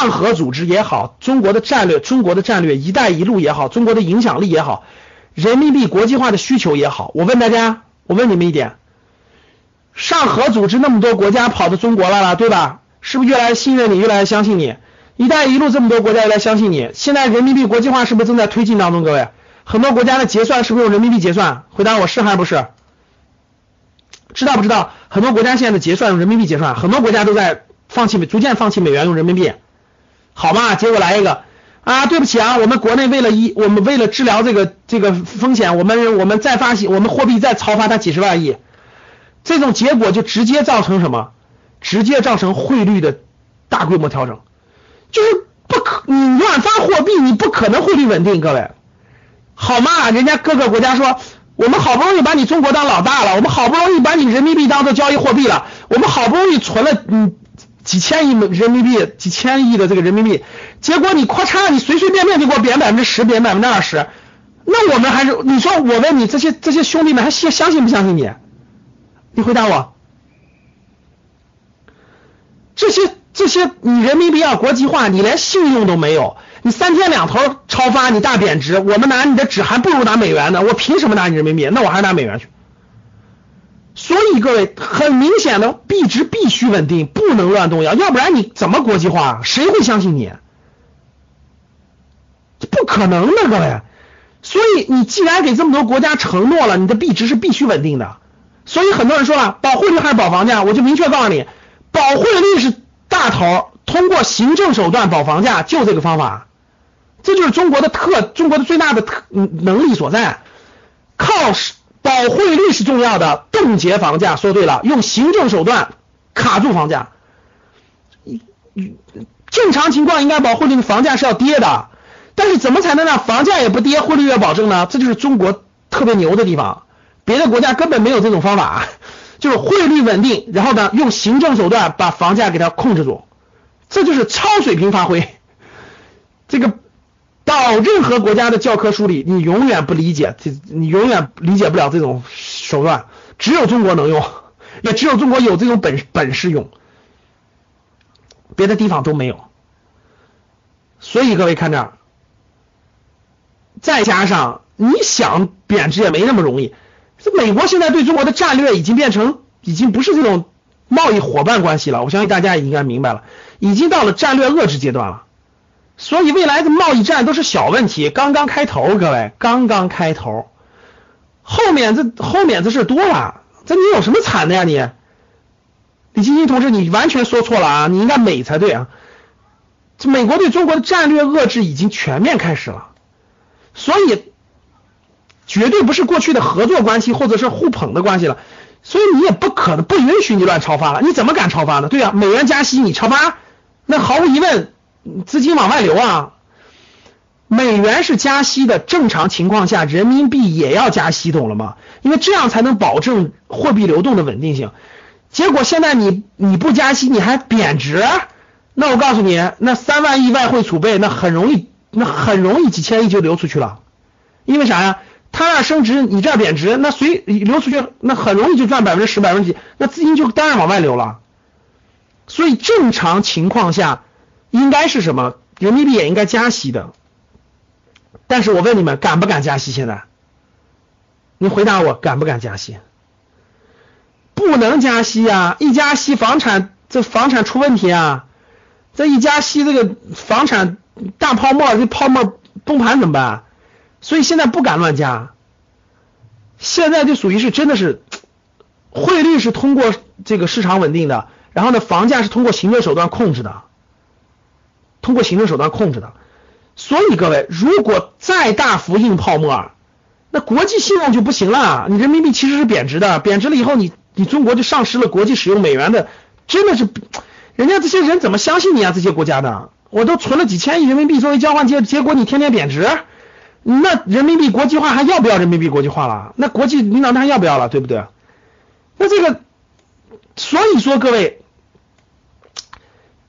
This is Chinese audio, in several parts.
上合组织也好，中国的战略，中国的战略“一带一路”也好，中国的影响力也好，人民币国际化的需求也好，我问大家，我问你们一点：上合组织那么多国家跑到中国来了，对吧？是不是越来越信任你，越来越相信你？“一带一路”这么多国家越来越相信你，现在人民币国际化是不是正在推进当中？各位，很多国家的结算是不是用人民币结算？回答我是还是不是？知道不知道？很多国家现在的结算用人民币结算，很多国家都在放弃，逐渐放弃美元，用人民币。好嘛，结果来一个啊！对不起啊，我们国内为了一，我们为了治疗这个这个风险，我们我们再发行，我们货币再超发它几十万亿，这种结果就直接造成什么？直接造成汇率的大规模调整，就是不可你乱发货币，你不可能汇率稳定，各位，好嘛？人家各个国家说，我们好不容易把你中国当老大了，我们好不容易把你人民币当做交易货币了，我们好不容易存了嗯。几千亿人民币，几千亿的这个人民币，结果你咔嚓，你随随便便就给我贬百分之十，贬百分之二十，那我们还是你说我问你这些这些兄弟们还信相信不相信你？你回答我，这些这些你人民币要国际化，你连信用都没有，你三天两头超发，你大贬值，我们拿你的纸还不如拿美元呢，我凭什么拿你人民币？那我还是拿美元去。各位，很明显的币值必须稳定，不能乱动摇，要不然你怎么国际化？谁会相信你？不可能的，各位。所以你既然给这么多国家承诺了，你的币值是必须稳定的。所以很多人说了，保汇率还是保房价？我就明确告诉你，保汇率是大头，通过行政手段保房价，就这个方法。这就是中国的特，中国的最大的特能力所在，靠保汇率是重要的，冻结房价。说对了，用行政手段卡住房价。正常情况应该保汇率的房价是要跌的，但是怎么才能让房价也不跌，汇率也保证呢？这就是中国特别牛的地方，别的国家根本没有这种方法，就是汇率稳定，然后呢用行政手段把房价给它控制住，这就是超水平发挥。这个。到任何国家的教科书里，你永远不理解，这你永远理解不了这种手段，只有中国能用，也只有中国有这种本本事用，别的地方都没有。所以各位看这，再加上你想贬值也没那么容易。这美国现在对中国的战略已经变成，已经不是这种贸易伙伴关系了。我相信大家也应该明白了，已经到了战略遏制阶段了。所以未来的贸易战都是小问题，刚刚开头，各位刚刚开头，后面这后面这事多了，这你有什么惨的呀你？李金星同志，你完全说错了啊，你应该美才对啊。这美国对中国的战略遏制已经全面开始了，所以绝对不是过去的合作关系或者是互捧的关系了，所以你也不可能不允许你乱超发了，你怎么敢超发呢？对啊，美元加息你超发，那毫无疑问。资金往外流啊！美元是加息的，正常情况下人民币也要加息，懂了吗？因为这样才能保证货币流动的稳定性。结果现在你你不加息，你还贬值，那我告诉你，那三万亿外汇储备，那很容易，那很容易几千亿就流出去了。因为啥呀？他那升值，你这贬值，那随流出去，那很容易就赚百分之十、百分之几，那资金就当然往外流了。所以正常情况下。应该是什么？人民币也应该加息的，但是我问你们，敢不敢加息？现在，你回答我，敢不敢加息？不能加息呀！一加息，房产这房产出问题啊！这一加息，这个房产大泡沫，这泡沫崩盘怎么办？所以现在不敢乱加。现在就属于是真的是，汇率是通过这个市场稳定的，然后呢，房价是通过行政手段控制的。通过行政手段控制的，所以各位，如果再大幅印泡沫，那国际信用就不行了。你人民币其实是贬值的，贬值了以后，你你中国就丧失了国际使用美元的，真的是，人家这些人怎么相信你啊？这些国家的，我都存了几千亿人民币作为交换结，结果你天天贬值，那人民币国际化还要不要人民币国际化了？那国际领导人还要不要了？对不对？那这个，所以说各位，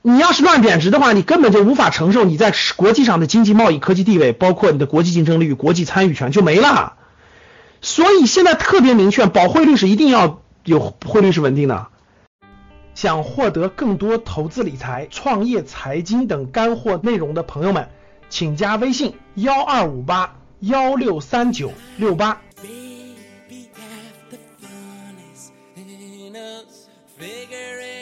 你要是乱贬值的话，你根本就无法承受你在国际上的经济、贸易、科技地位，包括你的国际竞争力、国际参与权就没了。所以现在特别明确，保汇率是一定要有汇率是稳定的。想获得更多投资理财、创业、财经等干货内容的朋友们，请加微信幺二五八幺六三九六八。Figure